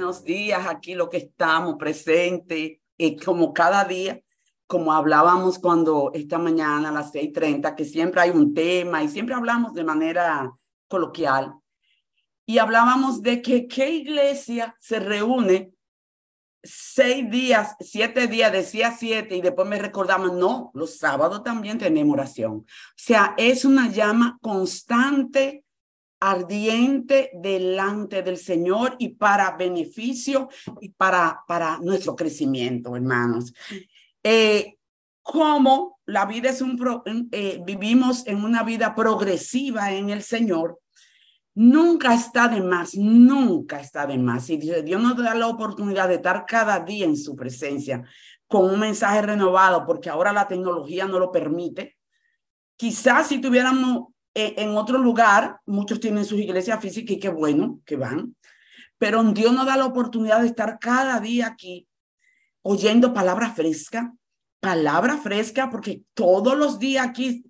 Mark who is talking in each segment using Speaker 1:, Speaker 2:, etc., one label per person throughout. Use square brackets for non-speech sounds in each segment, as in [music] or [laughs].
Speaker 1: Buenos días, aquí lo que estamos presentes, y como cada día, como hablábamos cuando esta mañana a las 6.30, que siempre hay un tema y siempre hablamos de manera coloquial. Y hablábamos de que qué iglesia se reúne seis días, siete días, decía siete, y después me recordamos, no, los sábados también tenemos oración. O sea, es una llama constante ardiente delante del Señor y para beneficio y para, para nuestro crecimiento, hermanos. Eh, como la vida es un, eh, vivimos en una vida progresiva en el Señor, nunca está de más, nunca está de más. Y Dios nos da la oportunidad de estar cada día en su presencia con un mensaje renovado, porque ahora la tecnología no lo permite. Quizás si tuviéramos en otro lugar, muchos tienen sus iglesias físicas y qué bueno que van, pero Dios nos da la oportunidad de estar cada día aquí oyendo palabra fresca, palabra fresca, porque todos los días aquí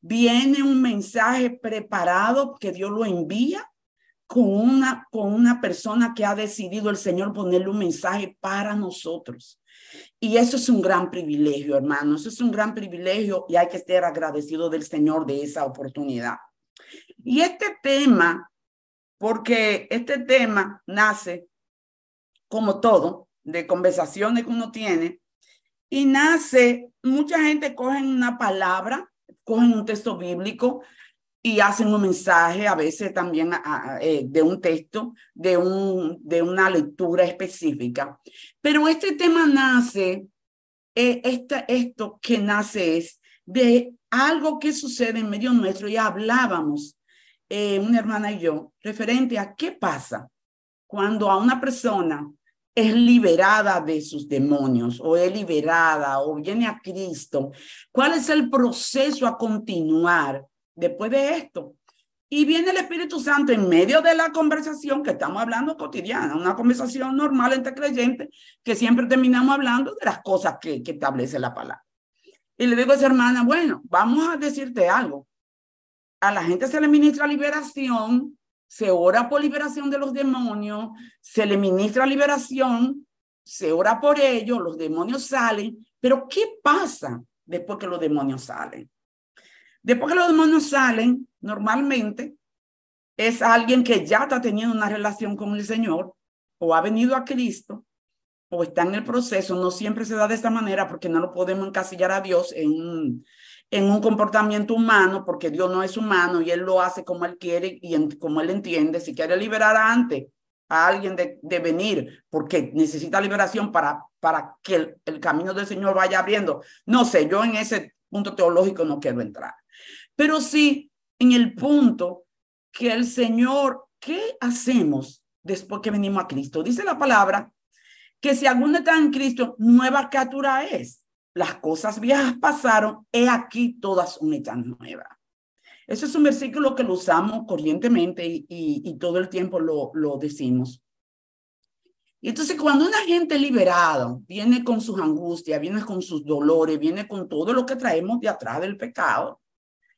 Speaker 1: viene un mensaje preparado que Dios lo envía con una, con una persona que ha decidido el Señor ponerle un mensaje para nosotros. Y eso es un gran privilegio, hermanos. Eso es un gran privilegio y hay que estar agradecido del Señor de esa oportunidad. Y este tema, porque este tema nace, como todo, de conversaciones que uno tiene, y nace, mucha gente coge una palabra, cogen un texto bíblico y hacen un mensaje, a veces también eh, de un texto, de, un, de una lectura específica. Pero este tema nace, eh, esto que nace es de algo que sucede en medio nuestro y hablábamos, eh, una hermana y yo, referente a qué pasa cuando a una persona es liberada de sus demonios o es liberada o viene a Cristo. ¿Cuál es el proceso a continuar? Después de esto. Y viene el Espíritu Santo en medio de la conversación que estamos hablando cotidiana, una conversación normal entre creyentes, que siempre terminamos hablando de las cosas que, que establece la palabra. Y le digo a esa hermana, bueno, vamos a decirte algo. A la gente se le ministra liberación, se ora por liberación de los demonios, se le ministra liberación, se ora por ellos, los demonios salen, pero ¿qué pasa después que los demonios salen? Después que los demonios salen, normalmente es alguien que ya está teniendo una relación con el Señor o ha venido a Cristo o está en el proceso. No siempre se da de esta manera porque no lo podemos encasillar a Dios en, en un comportamiento humano porque Dios no es humano y Él lo hace como Él quiere y como Él entiende. Si quiere liberar antes a alguien de, de venir porque necesita liberación para, para que el, el camino del Señor vaya abriendo. No sé, yo en ese punto teológico no quiero entrar. Pero sí en el punto que el Señor, ¿qué hacemos después que venimos a Cristo? Dice la palabra que si alguno está en Cristo, nueva criatura es. Las cosas viejas pasaron, he aquí todas una tan nueva. Eso es un versículo que lo usamos corrientemente y, y, todo el tiempo lo, lo decimos. Y entonces cuando una gente liberada viene con sus angustias, viene con sus dolores, viene con todo lo que traemos de atrás del pecado,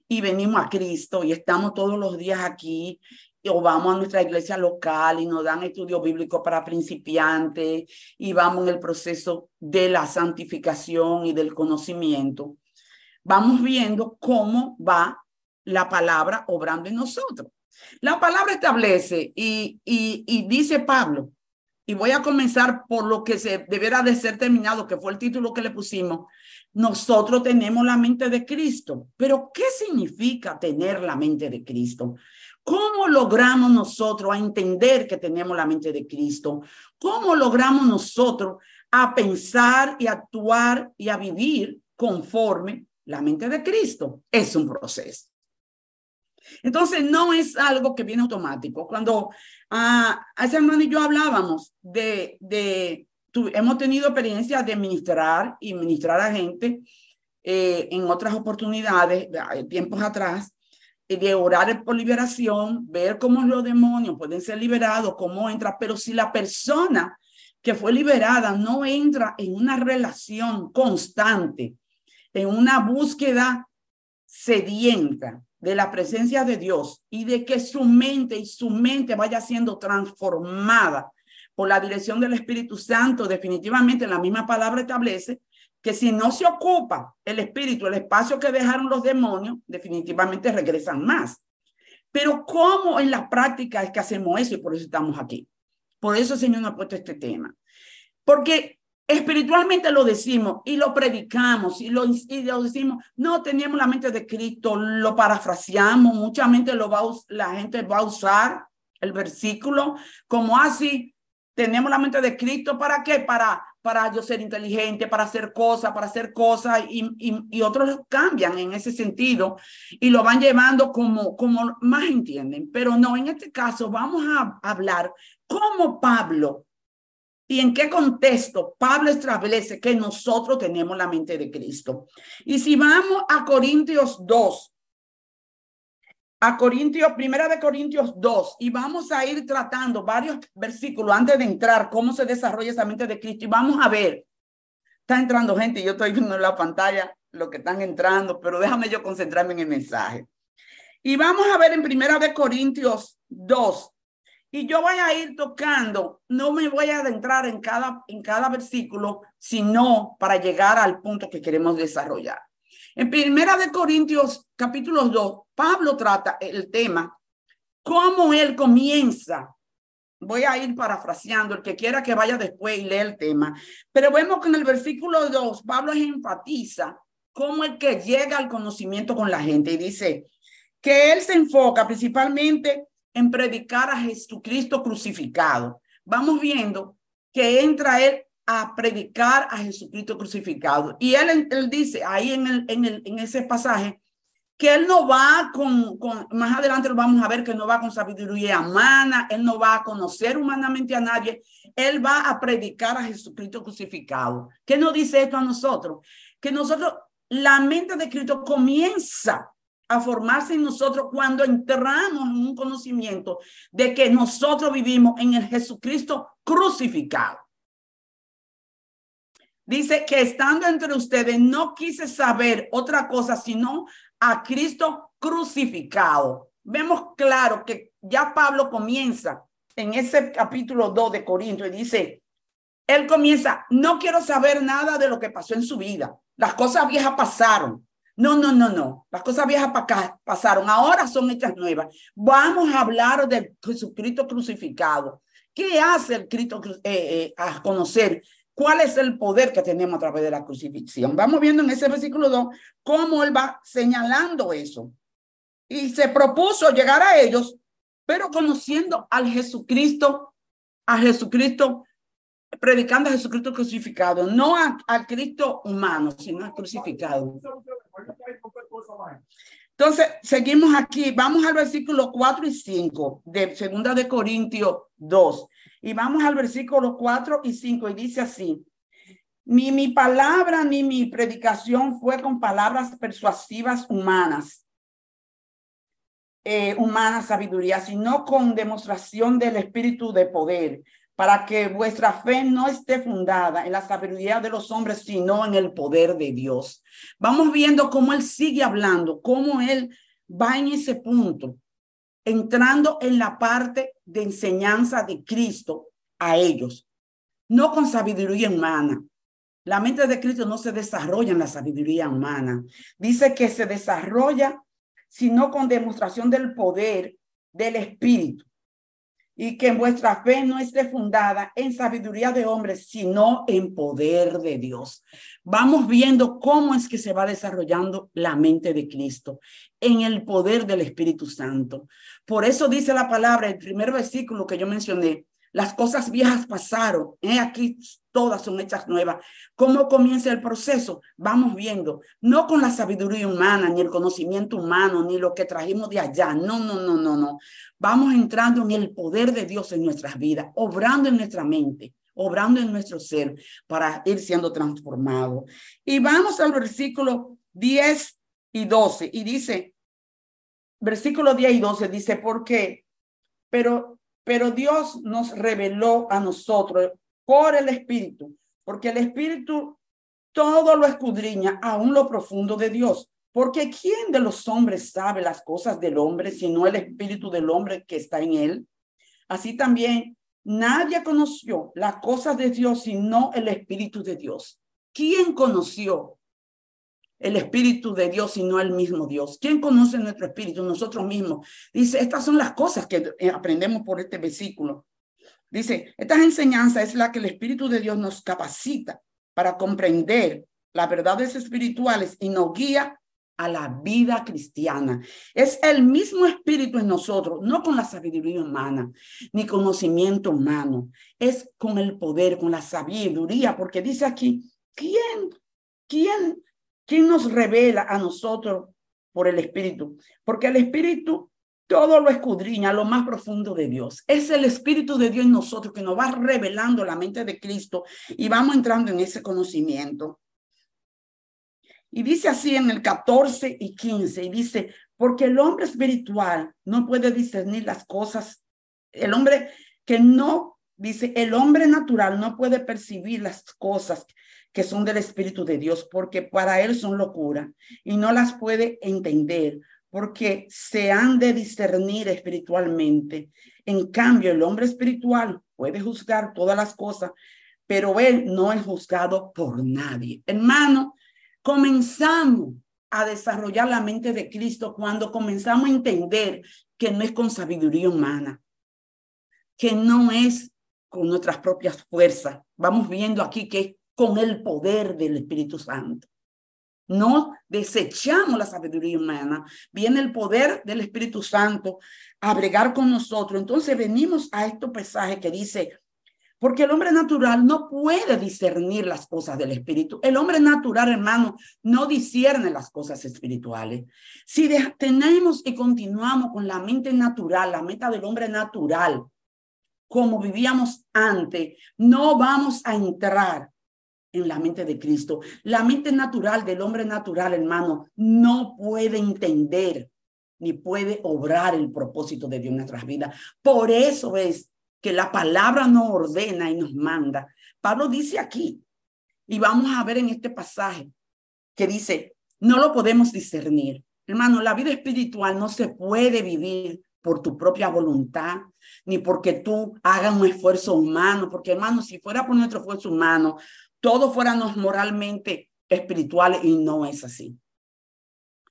Speaker 1: y venimos a Cristo y estamos todos los días aquí o vamos a nuestra iglesia local y nos dan estudio bíblico para principiantes y vamos en el proceso de la santificación y del conocimiento, vamos viendo cómo va la palabra obrando en nosotros. La palabra establece y, y, dice Pablo, y voy a comenzar por lo que se deberá de ser terminado, que fue el título que le pusimos, nosotros tenemos la mente de Cristo. Pero ¿qué significa tener la mente de Cristo? ¿Cómo logramos nosotros a entender que tenemos la mente de Cristo? ¿Cómo logramos nosotros a pensar y actuar y a vivir conforme la mente de Cristo? Es un proceso. Entonces, no es algo que viene automático. Cuando a ah, ese hermano y yo hablábamos de, de hemos tenido experiencia de ministrar y ministrar a gente eh, en otras oportunidades, tiempos atrás, de orar por liberación, ver cómo los demonios pueden ser liberados, cómo entra, pero si la persona que fue liberada no entra en una relación constante, en una búsqueda sedienta de la presencia de Dios y de que su mente y su mente vaya siendo transformada por la dirección del Espíritu Santo, definitivamente la misma palabra establece que si no se ocupa el espíritu, el espacio que dejaron los demonios, definitivamente regresan más. Pero ¿cómo en la práctica es que hacemos eso? Y por eso estamos aquí. Por eso el Señor nos ha puesto este tema. Porque espiritualmente lo decimos y lo predicamos y lo, y lo decimos, no tenemos la mente de Cristo, lo parafraseamos, mucha mente lo va la gente va a usar el versículo como así, tenemos la mente de Cristo, ¿para qué? Para, para yo ser inteligente, para hacer cosas, para hacer cosas, y, y, otros cambian en ese sentido y lo van llevando como, como más entienden. Pero no, en este caso vamos a hablar cómo Pablo y en qué contexto Pablo establece que nosotros tenemos la mente de Cristo. Y si vamos a Corintios 2, a Corintios, primera de Corintios 2, y vamos a ir tratando varios versículos antes de entrar, cómo se desarrolla esa mente de Cristo, y vamos a ver, está entrando gente, yo estoy viendo en la pantalla lo que están entrando, pero déjame yo concentrarme en el mensaje. Y vamos a ver en primera de Corintios 2, y yo voy a ir tocando, no me voy a adentrar en cada, en cada versículo, sino para llegar al punto que queremos desarrollar. En Primera de Corintios capítulo 2, Pablo trata el tema, cómo él comienza. Voy a ir parafraseando, el que quiera que vaya después y lea el tema. Pero vemos que en el versículo 2, Pablo enfatiza cómo el que llega al conocimiento con la gente y dice que él se enfoca principalmente en predicar a Jesucristo crucificado. Vamos viendo que entra él a predicar a Jesucristo crucificado. Y él, él dice ahí en, el, en, el, en ese pasaje que él no va con, con, más adelante lo vamos a ver que no va con sabiduría humana, él no va a conocer humanamente a nadie, él va a predicar a Jesucristo crucificado. ¿Qué nos dice esto a nosotros? Que nosotros, la mente de Cristo comienza a formarse en nosotros cuando entramos en un conocimiento de que nosotros vivimos en el Jesucristo crucificado. Dice que estando entre ustedes no quise saber otra cosa sino a Cristo crucificado. Vemos claro que ya Pablo comienza en ese capítulo 2 de Corinto y dice, él comienza, no quiero saber nada de lo que pasó en su vida. Las cosas viejas pasaron. No, no, no, no. Las cosas viejas pasaron. Ahora son hechas nuevas. Vamos a hablar del Jesucristo crucificado. ¿Qué hace el Cristo eh, eh, a conocer ¿Cuál es el poder que tenemos a través de la crucifixión? Vamos viendo en ese versículo 2 cómo él va señalando eso. Y se propuso llegar a ellos, pero conociendo al Jesucristo, a Jesucristo, predicando a Jesucristo crucificado, no al Cristo humano, sino al crucificado. Entonces, seguimos aquí, vamos al versículo 4 y 5 de segunda de Corintios 2. Y vamos al versículo 4 y 5 y dice así, ni mi palabra ni mi predicación fue con palabras persuasivas humanas, eh, humana sabiduría, sino con demostración del espíritu de poder, para que vuestra fe no esté fundada en la sabiduría de los hombres, sino en el poder de Dios. Vamos viendo cómo él sigue hablando, cómo él va en ese punto entrando en la parte de enseñanza de Cristo a ellos, no con sabiduría humana. La mente de Cristo no se desarrolla en la sabiduría humana. Dice que se desarrolla sino con demostración del poder del Espíritu y que vuestra fe no esté fundada en sabiduría de hombres, sino en poder de Dios. Vamos viendo cómo es que se va desarrollando la mente de Cristo en el poder del Espíritu Santo. Por eso dice la palabra, el primer versículo que yo mencioné, las cosas viejas pasaron, ¿eh? aquí todas son hechas nuevas. ¿Cómo comienza el proceso? Vamos viendo, no con la sabiduría humana, ni el conocimiento humano, ni lo que trajimos de allá. No, no, no, no, no. Vamos entrando en el poder de Dios en nuestras vidas, obrando en nuestra mente, obrando en nuestro ser para ir siendo transformado. Y vamos al versículo 10 y 12 y dice, versículo 10 y 12 dice, ¿por qué? Pero pero Dios nos reveló a nosotros por el Espíritu, porque el Espíritu todo lo escudriña, aún lo profundo de Dios. Porque ¿quién de los hombres sabe las cosas del hombre, sino el Espíritu del hombre que está en él? Así también nadie conoció las cosas de Dios sino el Espíritu de Dios. ¿Quién conoció el Espíritu de Dios sino el mismo Dios? ¿Quién conoce nuestro Espíritu? Nosotros mismos. Dice, estas son las cosas que eh, aprendemos por este versículo. Dice, estas enseñanzas es la que el Espíritu de Dios nos capacita para comprender las verdades espirituales y nos guía a la vida cristiana. Es el mismo espíritu en nosotros, no con la sabiduría humana, ni conocimiento humano, es con el poder, con la sabiduría, porque dice aquí, ¿quién, quién, quién nos revela a nosotros por el espíritu? Porque el espíritu todo lo escudriña lo más profundo de Dios. Es el Espíritu de Dios en nosotros que nos va revelando la mente de Cristo y vamos entrando en ese conocimiento. Y dice así en el 14 y 15, y dice, porque el hombre espiritual no puede discernir las cosas, el hombre que no, dice, el hombre natural no puede percibir las cosas que son del Espíritu de Dios, porque para él son locura y no las puede entender porque se han de discernir espiritualmente. En cambio, el hombre espiritual puede juzgar todas las cosas, pero él no es juzgado por nadie. Hermano, comenzamos a desarrollar la mente de Cristo cuando comenzamos a entender que no es con sabiduría humana, que no es con nuestras propias fuerzas. Vamos viendo aquí que con el poder del Espíritu Santo. No desechamos la sabiduría humana. Viene el poder del Espíritu Santo a bregar con nosotros. Entonces venimos a este pasaje que dice, porque el hombre natural no puede discernir las cosas del espíritu. El hombre natural, hermano, no discierne las cosas espirituales. Si tenemos y continuamos con la mente natural, la meta del hombre natural, como vivíamos antes, no vamos a entrar en la mente de Cristo. La mente natural del hombre natural, hermano, no puede entender ni puede obrar el propósito de Dios en nuestras vidas. Por eso es que la palabra nos ordena y nos manda. Pablo dice aquí, y vamos a ver en este pasaje, que dice, no lo podemos discernir. Hermano, la vida espiritual no se puede vivir por tu propia voluntad, ni porque tú hagas un esfuerzo humano, porque hermano, si fuera por nuestro esfuerzo humano, todos fuéramos moralmente espirituales y no es así.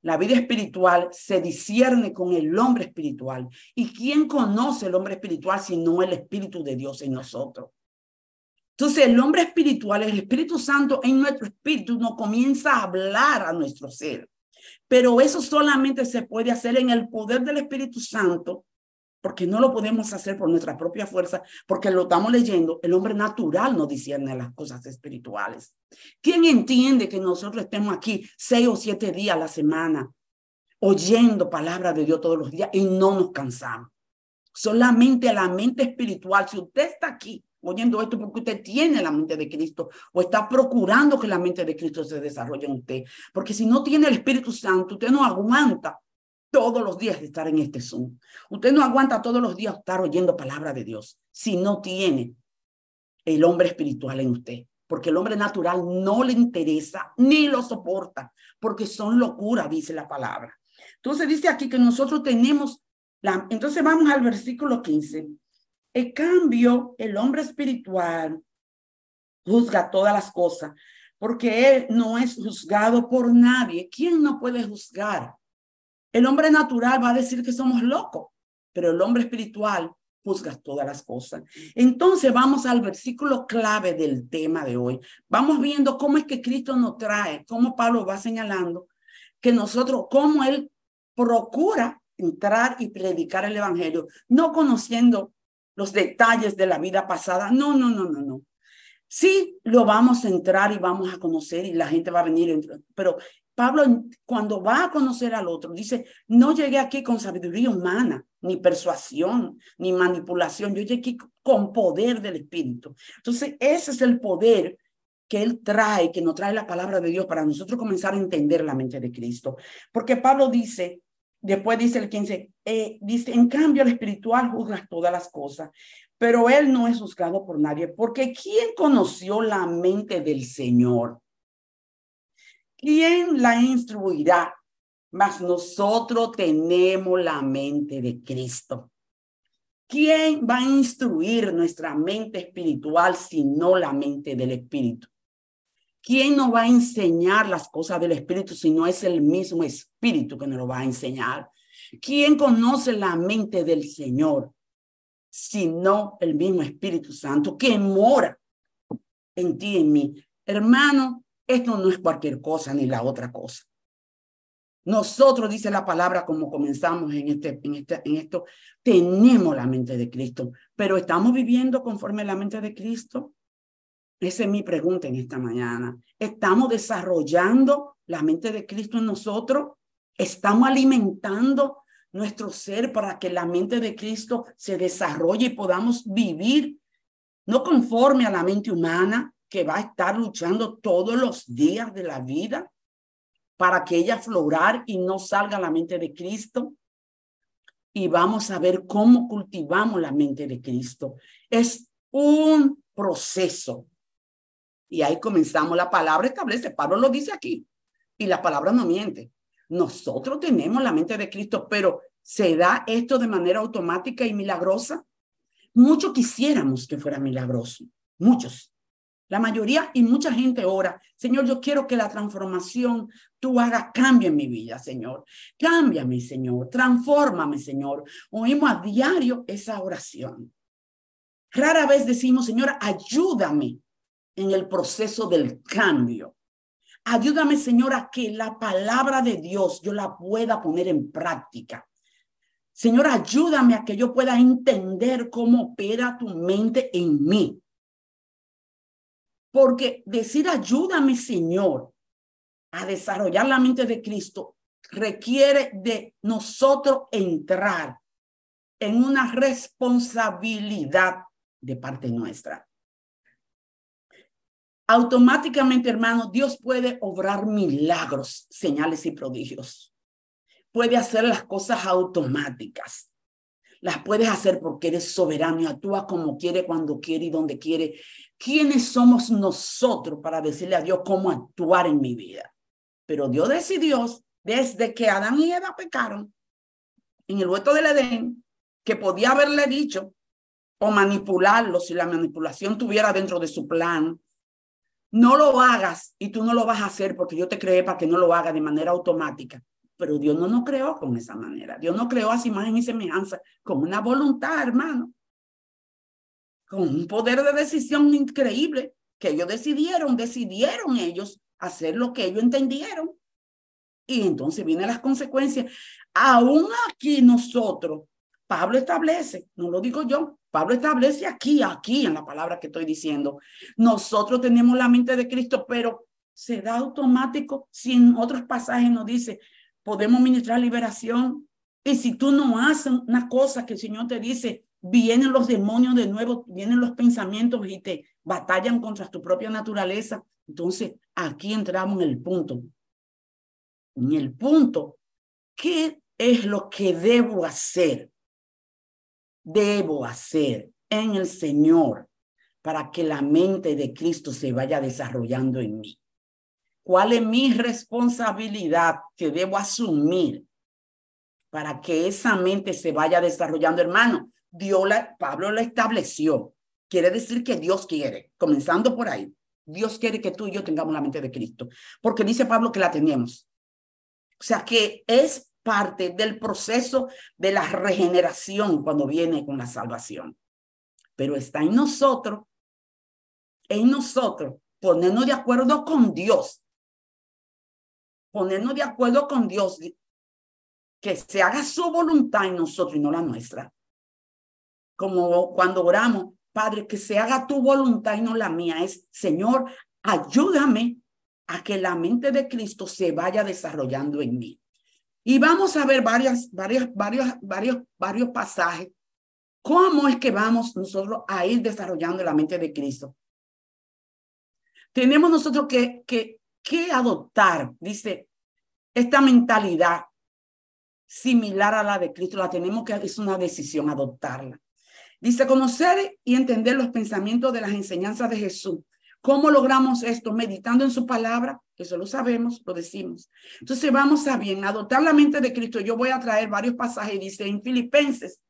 Speaker 1: La vida espiritual se discierne con el hombre espiritual. ¿Y quién conoce el hombre espiritual sino el Espíritu de Dios en nosotros? Entonces, el hombre espiritual, el Espíritu Santo en nuestro espíritu nos comienza a hablar a nuestro ser. Pero eso solamente se puede hacer en el poder del Espíritu Santo porque no lo podemos hacer por nuestra propia fuerza, porque lo estamos leyendo, el hombre natural no discierne las cosas espirituales. ¿Quién entiende que nosotros estemos aquí seis o siete días a la semana oyendo palabra de Dios todos los días y no nos cansamos? Solamente la mente espiritual, si usted está aquí oyendo esto porque usted tiene la mente de Cristo o está procurando que la mente de Cristo se desarrolle en usted, porque si no tiene el Espíritu Santo, usted no aguanta todos los días estar en este Zoom. Usted no aguanta todos los días estar oyendo palabra de Dios si no tiene el hombre espiritual en usted, porque el hombre natural no le interesa ni lo soporta, porque son locuras, dice la palabra. Entonces dice aquí que nosotros tenemos la, entonces vamos al versículo 15. En cambio, el hombre espiritual juzga todas las cosas, porque él no es juzgado por nadie. ¿Quién no puede juzgar? El hombre natural va a decir que somos locos, pero el hombre espiritual juzga todas las cosas. Entonces vamos al versículo clave del tema de hoy. Vamos viendo cómo es que Cristo nos trae, cómo Pablo va señalando que nosotros, cómo él procura entrar y predicar el evangelio, no conociendo los detalles de la vida pasada. No, no, no, no, no. Sí, lo vamos a entrar y vamos a conocer y la gente va a venir, pero Pablo, cuando va a conocer al otro, dice, no llegué aquí con sabiduría humana, ni persuasión, ni manipulación, yo llegué aquí con poder del Espíritu. Entonces, ese es el poder que Él trae, que nos trae la palabra de Dios para nosotros comenzar a entender la mente de Cristo. Porque Pablo dice, después dice el 15, eh, dice, en cambio el espiritual juzga todas las cosas, pero Él no es juzgado por nadie, porque ¿quién conoció la mente del Señor? ¿Quién la instruirá? Mas nosotros tenemos la mente de Cristo. ¿Quién va a instruir nuestra mente espiritual si no la mente del Espíritu? ¿Quién nos va a enseñar las cosas del Espíritu si no es el mismo Espíritu que nos lo va a enseñar? ¿Quién conoce la mente del Señor si no el mismo Espíritu Santo que mora en ti y en mí? Hermano, esto no es cualquier cosa ni la otra cosa. Nosotros, dice la palabra, como comenzamos en, este, en, este, en esto, tenemos la mente de Cristo, pero ¿estamos viviendo conforme a la mente de Cristo? Esa es mi pregunta en esta mañana. ¿Estamos desarrollando la mente de Cristo en nosotros? ¿Estamos alimentando nuestro ser para que la mente de Cristo se desarrolle y podamos vivir no conforme a la mente humana que va a estar luchando todos los días de la vida? para que ella florar y no salga la mente de Cristo. Y vamos a ver cómo cultivamos la mente de Cristo. Es un proceso. Y ahí comenzamos. La palabra establece, Pablo lo dice aquí. Y la palabra no miente. Nosotros tenemos la mente de Cristo, pero ¿se da esto de manera automática y milagrosa? Muchos quisiéramos que fuera milagroso. Muchos. La mayoría y mucha gente ora, Señor, yo quiero que la transformación tú hagas cambio en mi vida, Señor. Cámbiame, Señor. Transfórmame, Señor. Oímos a diario esa oración. Rara vez decimos, Señor, ayúdame en el proceso del cambio. Ayúdame, Señor, a que la palabra de Dios yo la pueda poner en práctica. Señor, ayúdame a que yo pueda entender cómo opera tu mente en mí. Porque decir ayúdame, Señor, a desarrollar la mente de Cristo requiere de nosotros entrar en una responsabilidad de parte nuestra. Automáticamente, hermano, Dios puede obrar milagros, señales y prodigios. Puede hacer las cosas automáticas. Las puedes hacer porque eres soberano y actúa como quiere, cuando quiere y donde quiere. ¿Quiénes somos nosotros para decirle a Dios cómo actuar en mi vida? Pero Dios decidió, desde que Adán y Eva pecaron en el huerto del Edén, que podía haberle dicho o manipularlo si la manipulación tuviera dentro de su plan. No lo hagas y tú no lo vas a hacer porque yo te creé para que no lo haga de manera automática. Pero Dios no nos creó con esa manera. Dios nos creó a su imagen y semejanza, con una voluntad, hermano con un poder de decisión increíble, que ellos decidieron, decidieron ellos hacer lo que ellos entendieron. Y entonces vienen las consecuencias. Aún aquí nosotros, Pablo establece, no lo digo yo, Pablo establece aquí, aquí en la palabra que estoy diciendo. Nosotros tenemos la mente de Cristo, pero se da automático si en otros pasajes nos dice, podemos ministrar liberación. Y si tú no haces una cosa que el Señor te dice, vienen los demonios de nuevo, vienen los pensamientos y te batallan contra tu propia naturaleza. Entonces, aquí entramos en el punto. En el punto, ¿qué es lo que debo hacer? Debo hacer en el Señor para que la mente de Cristo se vaya desarrollando en mí. ¿Cuál es mi responsabilidad que debo asumir para que esa mente se vaya desarrollando, hermano? Dios la, Pablo la estableció. Quiere decir que Dios quiere, comenzando por ahí. Dios quiere que tú y yo tengamos la mente de Cristo, porque dice Pablo que la tenemos. O sea que es parte del proceso de la regeneración cuando viene con la salvación. Pero está en nosotros, en nosotros, ponernos de acuerdo con Dios. Ponernos de acuerdo con Dios, que se haga su voluntad en nosotros y no la nuestra como cuando oramos, Padre, que se haga tu voluntad y no la mía. Es, Señor, ayúdame a que la mente de Cristo se vaya desarrollando en mí. Y vamos a ver varias, varias, varios, varios, varios pasajes. ¿Cómo es que vamos nosotros a ir desarrollando la mente de Cristo? Tenemos nosotros que, que, que adoptar, dice, esta mentalidad similar a la de Cristo, la tenemos que, es una decisión adoptarla. Dice, conocer y entender los pensamientos de las enseñanzas de Jesús. ¿Cómo logramos esto? Meditando en su palabra, eso lo sabemos, lo decimos. Entonces vamos a bien, adoptar la mente de Cristo. Yo voy a traer varios pasajes, dice en Filipenses,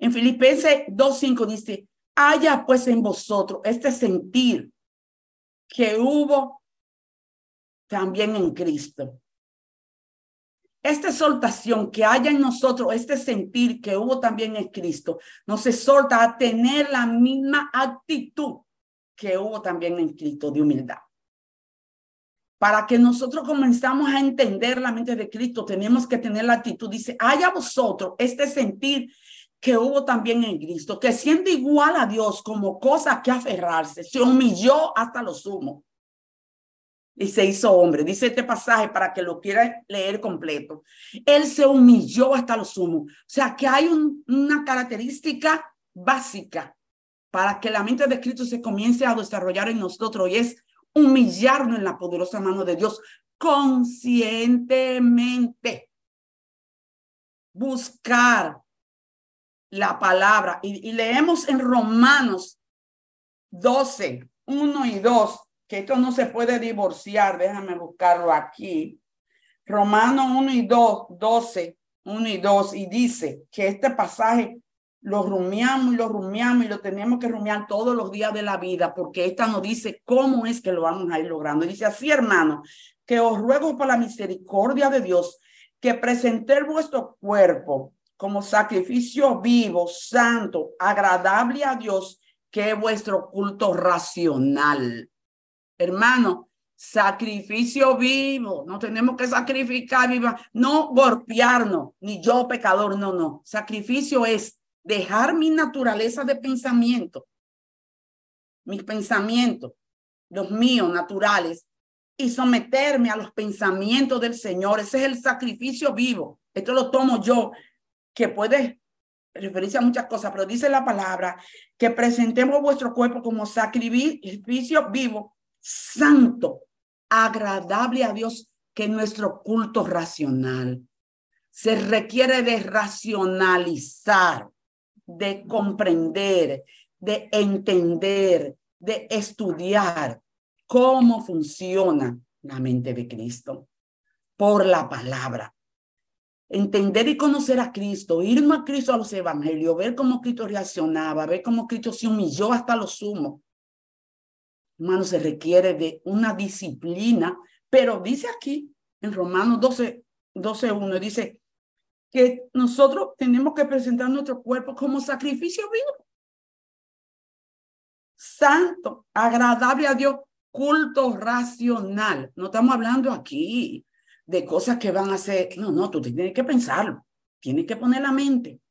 Speaker 1: En Filipenses 2.5 dice, haya pues en vosotros este sentir que hubo también en Cristo. Esta exaltación que haya en nosotros, este sentir que hubo también en Cristo, nos exhorta a tener la misma actitud que hubo también en Cristo de humildad. Para que nosotros comenzamos a entender la mente de Cristo, tenemos que tener la actitud, dice, haya vosotros este sentir que hubo también en Cristo, que siendo igual a Dios como cosa que aferrarse, se humilló hasta lo sumo y se hizo hombre. Dice este pasaje para que lo quiera leer completo. Él se humilló hasta lo sumo. O sea que hay una característica básica para que la mente de Cristo se comience a desarrollar en nosotros y es humillarnos en la poderosa mano de Dios conscientemente. Buscar la palabra. Y, y leemos en Romanos 12, 1 y 2 que esto no se puede divorciar, déjame buscarlo aquí. Romanos 1 y 2, 12, 1 y 2, y dice que este pasaje lo rumiamos y lo rumiamos y lo tenemos que rumiar todos los días de la vida, porque esta nos dice cómo es que lo vamos a ir logrando. dice así, hermano, que os ruego por la misericordia de Dios que presente vuestro cuerpo como sacrificio vivo, santo, agradable a Dios, que es vuestro culto racional. Hermano, sacrificio vivo, no tenemos que sacrificar viva, no golpearnos, ni yo pecador, no, no. Sacrificio es dejar mi naturaleza de pensamiento, mis pensamientos, los míos naturales, y someterme a los pensamientos del Señor. Ese es el sacrificio vivo. Esto lo tomo yo, que puede referirse a muchas cosas, pero dice la palabra que presentemos vuestro cuerpo como sacrificio vivo, santo, agradable a Dios que nuestro culto racional. Se requiere de racionalizar, de comprender, de entender, de estudiar cómo funciona la mente de Cristo por la palabra. Entender y conocer a Cristo, irnos a Cristo a los evangelios, ver cómo Cristo reaccionaba, ver cómo Cristo se humilló hasta lo sumo, Hermano, se requiere de una disciplina, pero dice aquí en Romanos 12, 12, 1, dice que nosotros tenemos que presentar nuestro cuerpo como sacrificio vivo, santo, agradable a Dios, culto racional. No estamos hablando aquí de cosas que van a ser, no, no, tú tienes que pensarlo, tienes que poner la mente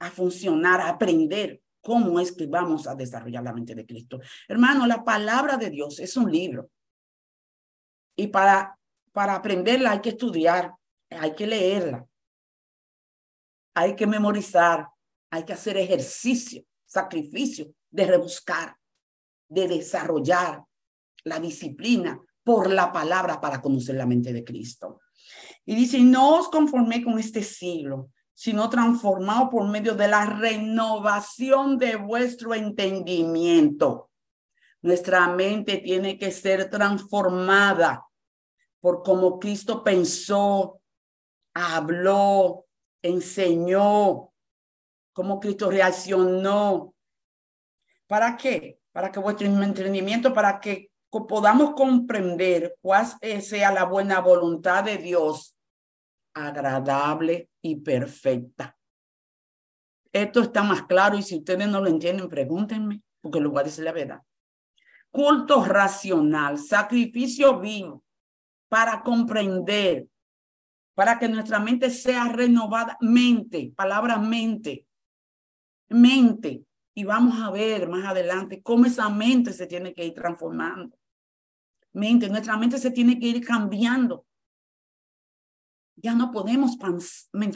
Speaker 1: a funcionar, a aprender cómo es que vamos a desarrollar la mente de Cristo. Hermano, la palabra de Dios es un libro. Y para, para aprenderla hay que estudiar, hay que leerla, hay que memorizar, hay que hacer ejercicio, sacrificio de rebuscar, de desarrollar la disciplina por la palabra para conocer la mente de Cristo. Y dice, no os conformé con este siglo, sino transformado por medio de la renovación de vuestro entendimiento. Nuestra mente tiene que ser transformada por cómo Cristo pensó, habló, enseñó, cómo Cristo reaccionó. ¿Para qué? Para que vuestro entendimiento, para que podamos comprender cuál sea la buena voluntad de Dios agradable y perfecta. Esto está más claro y si ustedes no lo entienden, pregúntenme, porque lo voy a la verdad. Culto racional, sacrificio vivo para comprender, para que nuestra mente sea renovada, mente, palabra mente, mente. Y vamos a ver más adelante cómo esa mente se tiene que ir transformando. Mente, nuestra mente se tiene que ir cambiando ya no podemos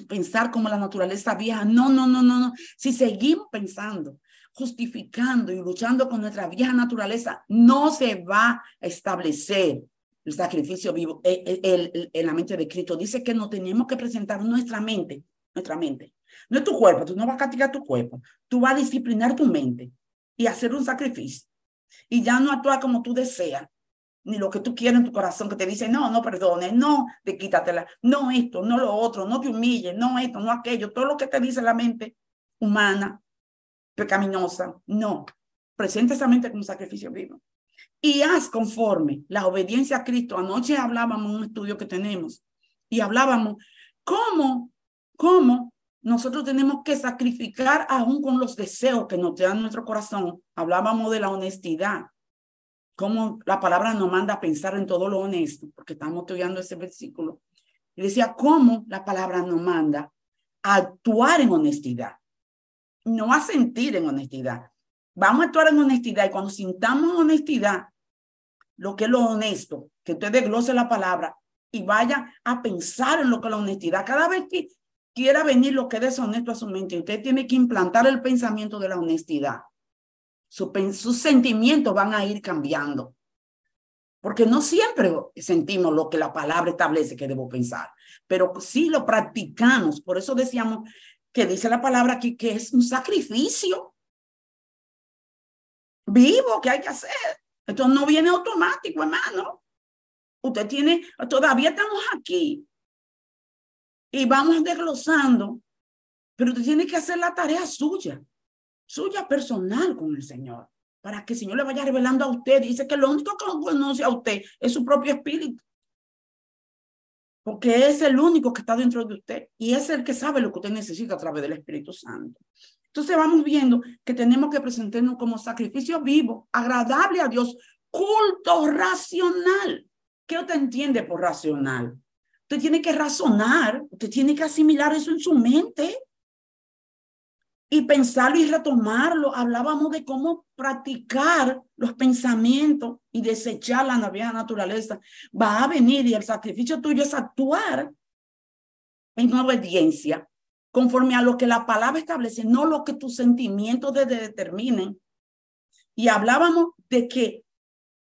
Speaker 1: pensar como la naturaleza vieja. No, no, no, no, no. Si seguimos pensando, justificando y luchando con nuestra vieja naturaleza, no se va a establecer el sacrificio vivo en la mente de Cristo. Dice que no tenemos que presentar nuestra mente, nuestra mente. No es tu cuerpo, tú no vas a castigar tu cuerpo. Tú vas a disciplinar tu mente y hacer un sacrificio. Y ya no actuar como tú deseas, ni lo que tú quieres en tu corazón, que te dice, no, no perdone, no, de quítatela, no esto, no lo otro, no te humilles, no esto, no aquello, todo lo que te dice la mente, humana, pecaminosa. No, presenta esa mente como un sacrificio vivo. Y haz conforme la obediencia a Cristo. Anoche hablábamos en un estudio que tenemos y hablábamos cómo, cómo nosotros tenemos que sacrificar aún con los deseos que nos dan nuestro corazón. Hablábamos de la honestidad, cómo la palabra nos manda pensar en todo lo honesto, porque estamos estudiando ese versículo. Y decía cómo la palabra nos manda actuar en honestidad, no a sentir en honestidad. Vamos a actuar en honestidad y cuando sintamos honestidad, lo que es lo honesto, que usted desglose la palabra y vaya a pensar en lo que es la honestidad. Cada vez que quiera venir lo que es deshonesto a su mente, usted tiene que implantar el pensamiento de la honestidad. sus sentimientos van a ir cambiando. Porque no siempre sentimos lo que la palabra establece que debo pensar, pero sí lo practicamos. Por eso decíamos que dice la palabra que es un sacrificio vivo que hay que hacer. Esto no viene automático, hermano. Usted tiene, todavía estamos aquí y vamos desglosando, pero usted tiene que hacer la tarea suya, suya personal con el Señor, para que el Señor le vaya revelando a usted. Dice que lo único que conoce a usted es su propio espíritu, porque es el único que está dentro de usted y es el que sabe lo que usted necesita a través del Espíritu Santo. Entonces vamos viendo que tenemos que presentarnos como sacrificio vivo, agradable a Dios, culto racional. ¿Qué usted entiende por racional? Usted tiene que razonar, usted tiene que asimilar eso en su mente y pensarlo y retomarlo. Hablábamos de cómo practicar los pensamientos y desechar la vieja naturaleza. Va a venir y el sacrificio tuyo es actuar en obediencia conforme a lo que la palabra establece, no lo que tus sentimientos determinen. Y hablábamos de que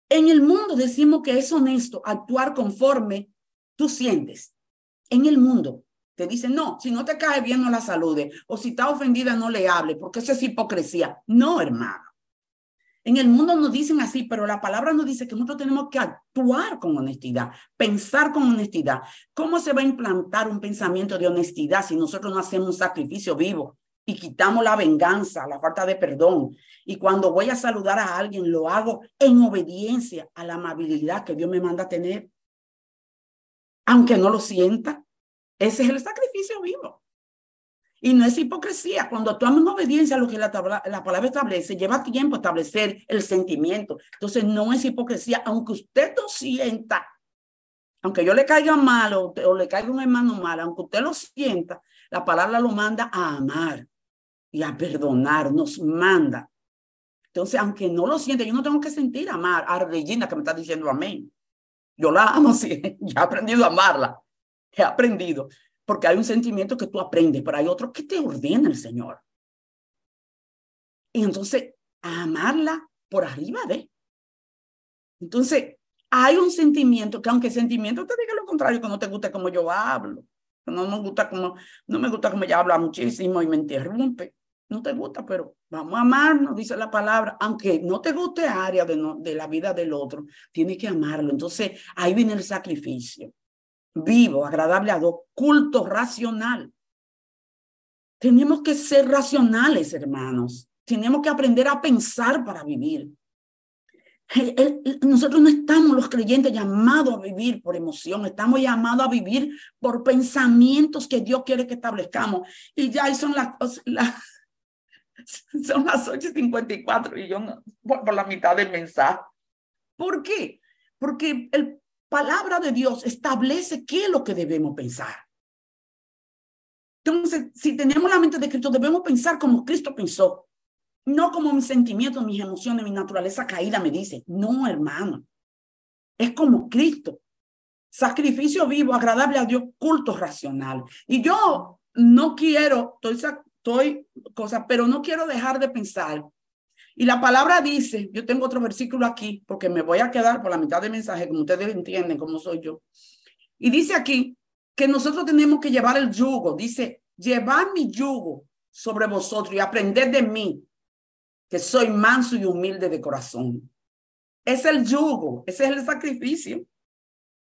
Speaker 1: en el mundo decimos que es honesto actuar conforme tú sientes en el mundo. Te dicen, no, si no te cae bien, no la salude. O si está ofendida, no le hable, porque eso es hipocresía. No, hermano. En el mundo nos dicen así, pero la palabra nos dice que nosotros tenemos que actuar con honestidad, pensar con honestidad. ¿Cómo se va a implantar un pensamiento de honestidad si nosotros no hacemos un sacrificio vivo y quitamos la venganza, la falta de perdón? Y cuando voy a saludar a alguien, lo hago en obediencia a la amabilidad que Dios me manda tener aunque no lo sienta. Ese es el sacrificio vivo. Y no es hipocresía. Cuando actuamos en obediencia a lo que la, la, palabra establece, lleva tiempo establecer el sentimiento. Entonces, no es hipocresía, aunque usted lo sienta, aunque yo le caiga mal o, o le caiga un hermano mal, aunque usted lo sienta, la palabra lo manda a amar y a perdonar, nos manda. Entonces, aunque no lo siente, yo no tengo que sentir amar a Regina que me está diciendo amén. Yo la amo, [laughs] sí, ya he aprendido a amarla, he aprendido, porque hay un sentimiento que tú aprendes, pero hay otro que te ordena el Señor. Y entonces, amarla por arriba de. Entonces, hay un sentimiento que aunque el sentimiento te diga lo contrario, que no te gusta como yo hablo, que no me gusta como, no me gusta como ella habla muchísimo y me interrumpe, no te gusta, pero vamos a amarnos, dice la palabra, aunque no te guste área de, de la vida del otro, tienes que amarlo. Entonces, ahí viene el sacrificio. Vivo, agradable a Dios, culto racional. Tenemos que ser racionales, hermanos. Tenemos que aprender a pensar para vivir. Nosotros no estamos los creyentes llamados a vivir por emoción, estamos llamados a vivir por pensamientos que Dios quiere que establezcamos. Y ya son las, [laughs] Son las 8.54 y yo no, por, la mitad del mensaje. ¿Por qué? Porque el palabra de Dios establece qué es lo que debemos pensar. Entonces, si tenemos la mente de Cristo, debemos pensar como Cristo pensó, no como mis sentimientos, mis emociones, mi naturaleza caída me dice. No, hermano. Es como Cristo. Sacrificio vivo, agradable a Dios, culto racional. Y yo no quiero, estoy estoy cosa, pero no quiero dejar de pensar. Y la palabra dice, yo tengo otro versículo aquí, porque me voy a quedar por la mitad del mensaje, como ustedes entienden cómo soy yo. Y dice aquí que nosotros tenemos que llevar el yugo, dice, llevar mi yugo sobre vosotros y aprender de mí, que soy manso y humilde de corazón. Es el yugo, ese es el sacrificio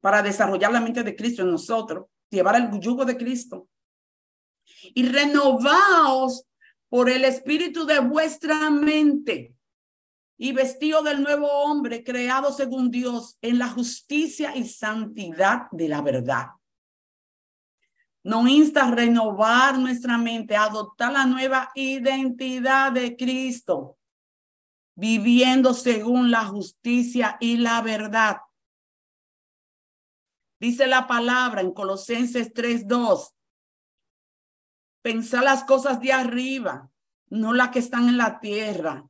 Speaker 1: para desarrollar la mente de Cristo en nosotros, llevar el yugo de Cristo y renovaos por el espíritu de vuestra mente y vestido del nuevo hombre creado según Dios en la justicia y santidad de la verdad. Nos insta a renovar nuestra mente, a adoptar la nueva identidad de Cristo, viviendo según la justicia y la verdad. Dice la palabra en Colosenses 3:2. Pensar las cosas de arriba, no las que están en la tierra.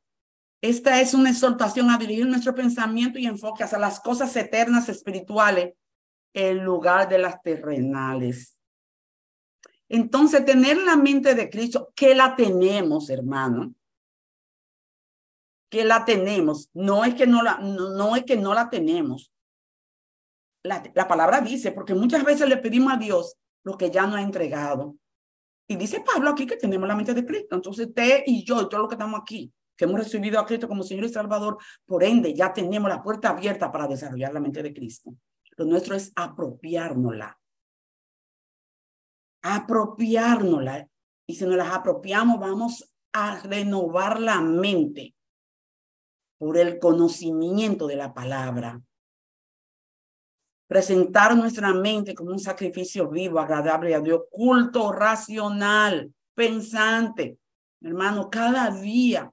Speaker 1: Esta es una exhortación a dirigir nuestro pensamiento y enfoque hacia las cosas eternas espirituales en lugar de las terrenales. Entonces, tener la mente de Cristo, que la tenemos, hermano, que la tenemos, no es que no la, no, es que no la tenemos. La, la palabra dice, porque muchas veces le pedimos a Dios lo que ya no ha entregado. Y dice Pablo aquí que tenemos la mente de Cristo. Entonces, usted y yo y todos los que estamos aquí, que hemos recibido a Cristo como Señor y Salvador, por ende, ya tenemos la puerta abierta para desarrollar la mente de Cristo. Lo nuestro es apropiárnosla apropiárnosla. Y si nos las apropiamos, vamos a renovar la mente por el conocimiento de la palabra. Presentar nuestra mente como un sacrificio vivo, agradable a Dios, culto, racional, pensante. Hermano, cada día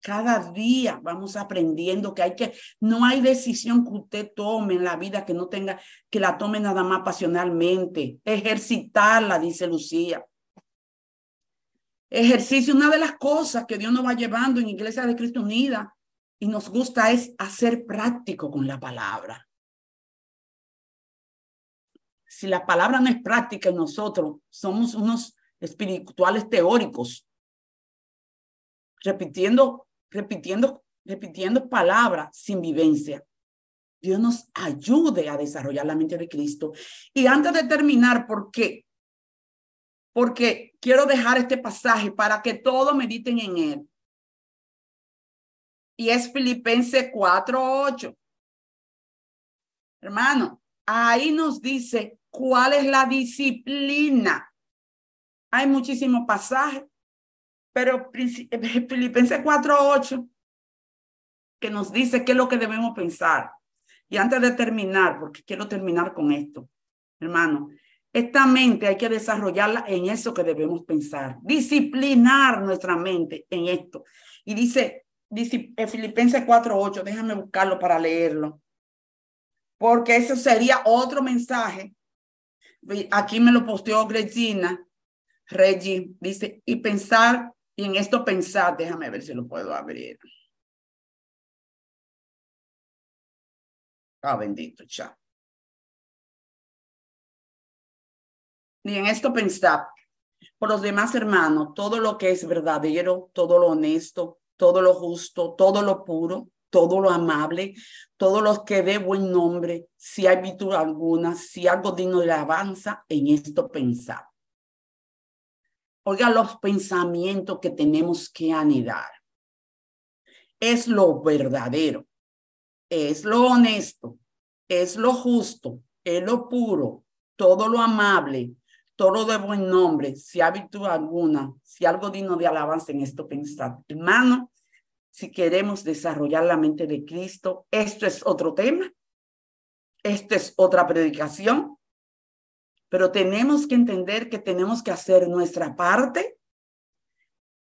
Speaker 1: cada día vamos aprendiendo que hay que, no hay decisión que usted tome en la vida que no tenga, que la tome nada más pasionalmente. Ejercitarla, dice Lucía. Ejercicio, una de las cosas que Dios nos va llevando en Iglesia de Cristo Unida y nos gusta es hacer práctico con la palabra. Si la palabra no es práctica en nosotros, somos unos espirituales teóricos, repitiendo repitiendo, repitiendo palabras sin vivencia. Dios nos ayude a desarrollar la mente de Cristo. Y antes de terminar, ¿por qué? Porque quiero dejar este pasaje para que todos mediten en él. Y es Filipenses 4:8. Hermano, ahí nos dice cuál es la disciplina. Hay muchísimos pasajes, pero [laughs] Filipenses 4.8, que nos dice qué es lo que debemos pensar. Y antes de terminar, porque quiero terminar con esto, hermano, esta mente hay que desarrollarla en eso que debemos pensar, disciplinar nuestra mente en esto. Y dice, dice eh, Filipenses 4.8, déjame buscarlo para leerlo, porque eso sería otro mensaje. Aquí me lo posteó Gregina, Reggie, dice, y pensar y en esto pensar, déjame ver si lo puedo abrir. Ah, bendito, chao. Y en esto pensar, por los demás hermanos, todo lo que es verdadero, todo lo honesto, todo lo justo, todo lo puro, todo lo amable, todo lo que dé buen nombre, si hay virtud alguna, si algo digno de alabanza, en esto pensar. Oiga los pensamientos que tenemos que anidar. Es lo verdadero, es lo honesto, es lo justo, es lo puro, todo lo amable, todo de buen nombre, si hay virtud alguna, si algo digno de alabanza en esto pensar. Hermano, si queremos desarrollar la mente de Cristo, esto es otro tema, esta es otra predicación, pero tenemos que entender que tenemos que hacer nuestra parte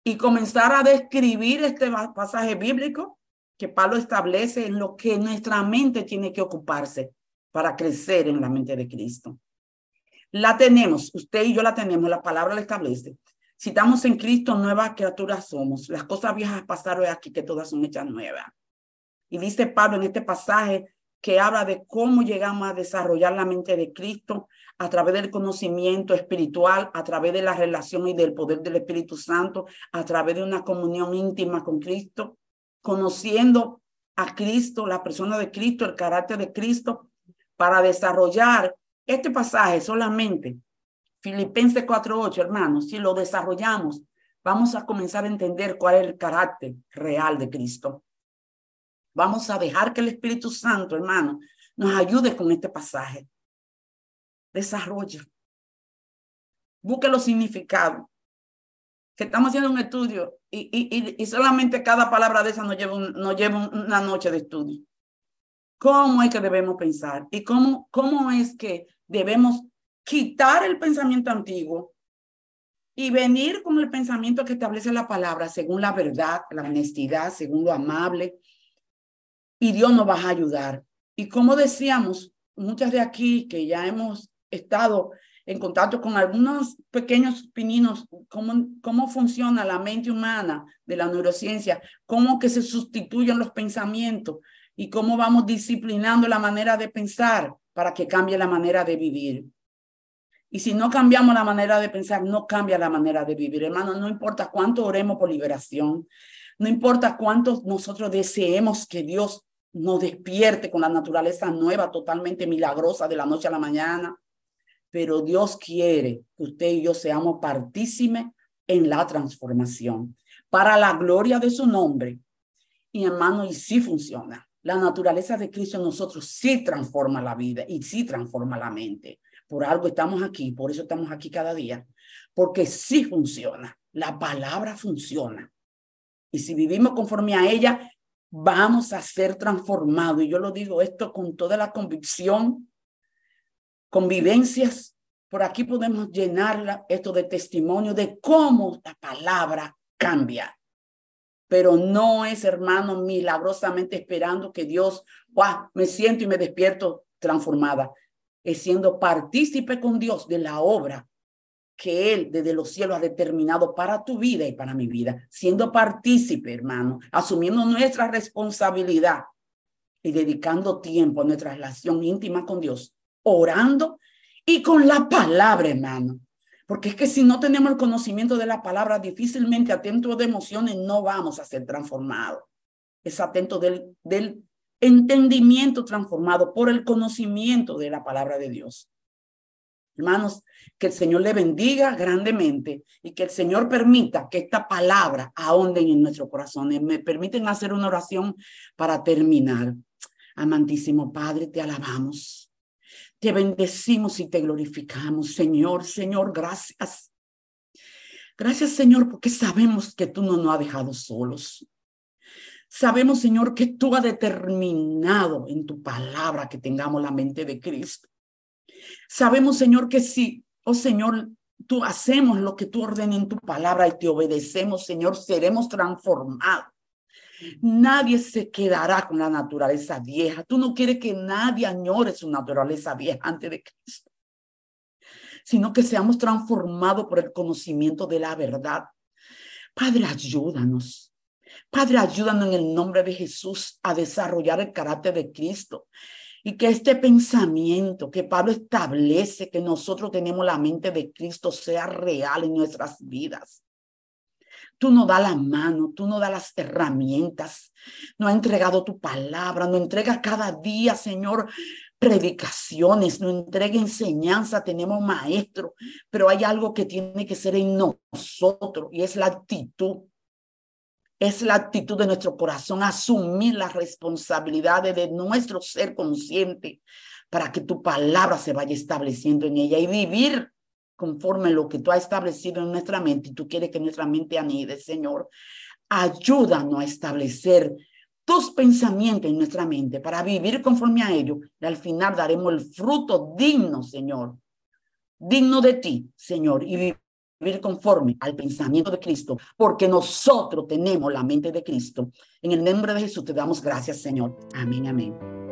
Speaker 1: y comenzar a describir este pasaje bíblico que Pablo establece en lo que nuestra mente tiene que ocuparse para crecer en la mente de Cristo. La tenemos, usted y yo la tenemos, la palabra la establece. Si estamos en Cristo, nuevas criaturas somos. Las cosas viejas pasaron aquí, que todas son hechas nuevas. Y dice Pablo en este pasaje que habla de cómo llegamos a desarrollar la mente de Cristo a través del conocimiento espiritual, a través de la relación y del poder del Espíritu Santo, a través de una comunión íntima con Cristo, conociendo a Cristo, la persona de Cristo, el carácter de Cristo, para desarrollar este pasaje solamente. Filipenses 4.8, hermanos, si lo desarrollamos, vamos a comenzar a entender cuál es el carácter real de Cristo. Vamos a dejar que el Espíritu Santo, hermano, nos ayude con este pasaje desarrolla. Busque los significados. que estamos haciendo un estudio y, y, y solamente cada palabra de esa nos lleva, nos lleva una noche de estudio. ¿Cómo es que debemos pensar? ¿Y cómo, cómo es que debemos quitar el pensamiento antiguo y venir con el pensamiento que establece la palabra según la verdad, la honestidad, según lo amable? Y Dios nos va a ayudar. Y como decíamos, muchas de aquí que ya hemos estado en contacto con algunos pequeños pininos, cómo, cómo funciona la mente humana de la neurociencia, cómo que se sustituyen los pensamientos y cómo vamos disciplinando la manera de pensar para que cambie la manera de vivir. Y si no cambiamos la manera de pensar, no cambia la manera de vivir. Hermano, no importa cuánto oremos por liberación, no importa cuánto nosotros deseemos que Dios nos despierte con la naturaleza nueva, totalmente milagrosa de la noche a la mañana, pero Dios quiere que usted y yo seamos partícimes en la transformación para la gloria de su nombre. Y hermano, y sí funciona. La naturaleza de Cristo en nosotros sí transforma la vida y sí transforma la mente. Por algo estamos aquí, por eso estamos aquí cada día, porque sí funciona. La palabra funciona. Y si vivimos conforme a ella, vamos a ser transformados. Y yo lo digo esto con toda la convicción convivencias. Por aquí podemos llenarla esto de testimonio de cómo la palabra cambia. Pero no es, hermano, milagrosamente esperando que Dios, me siento y me despierto transformada. Es siendo partícipe con Dios de la obra que Él desde los cielos ha determinado para tu vida y para mi vida. Siendo partícipe, hermano, asumiendo nuestra responsabilidad y dedicando tiempo a nuestra relación íntima con Dios orando y con la palabra, hermano. Porque es que si no tenemos el conocimiento de la palabra, difícilmente atento de emociones no vamos a ser transformados. Es atento del, del entendimiento transformado por el conocimiento de la palabra de Dios. Hermanos, que el Señor le bendiga grandemente y que el Señor permita que esta palabra ahonden en nuestro corazón. Me permiten hacer una oración para terminar. Amantísimo Padre, te alabamos. Te bendecimos y te glorificamos, Señor. Señor, gracias. Gracias, Señor, porque sabemos que tú no nos has dejado solos. Sabemos, Señor, que tú has determinado en tu palabra que tengamos la mente de Cristo. Sabemos, Señor, que si, oh Señor, tú hacemos lo que tú ordenas en tu palabra y te obedecemos, Señor, seremos transformados. Nadie se quedará con la naturaleza vieja. Tú no quieres que nadie añore su naturaleza vieja antes de Cristo, sino que seamos transformados por el conocimiento de la verdad. Padre, ayúdanos. Padre, ayúdanos en el nombre de Jesús a desarrollar el carácter de Cristo y que este pensamiento que Pablo establece, que nosotros tenemos la mente de Cristo, sea real en nuestras vidas. Tú no das la mano, tú no das las herramientas, no has entregado tu palabra, no entregas cada día, Señor, predicaciones, no entrega enseñanza, tenemos maestro, pero hay algo que tiene que ser en nosotros y es la actitud. Es la actitud de nuestro corazón, asumir las responsabilidades de nuestro ser consciente para que tu palabra se vaya estableciendo en ella y vivir conforme lo que tú has establecido en nuestra mente y tú quieres que nuestra mente anide, Señor. Ayúdanos a establecer tus pensamientos en nuestra mente para vivir conforme a ellos y al final daremos el fruto digno, Señor, digno de ti, Señor, y conforme al pensamiento de Cristo, porque nosotros tenemos la mente de Cristo. En el nombre de Jesús te damos gracias, Señor. Amén, amén.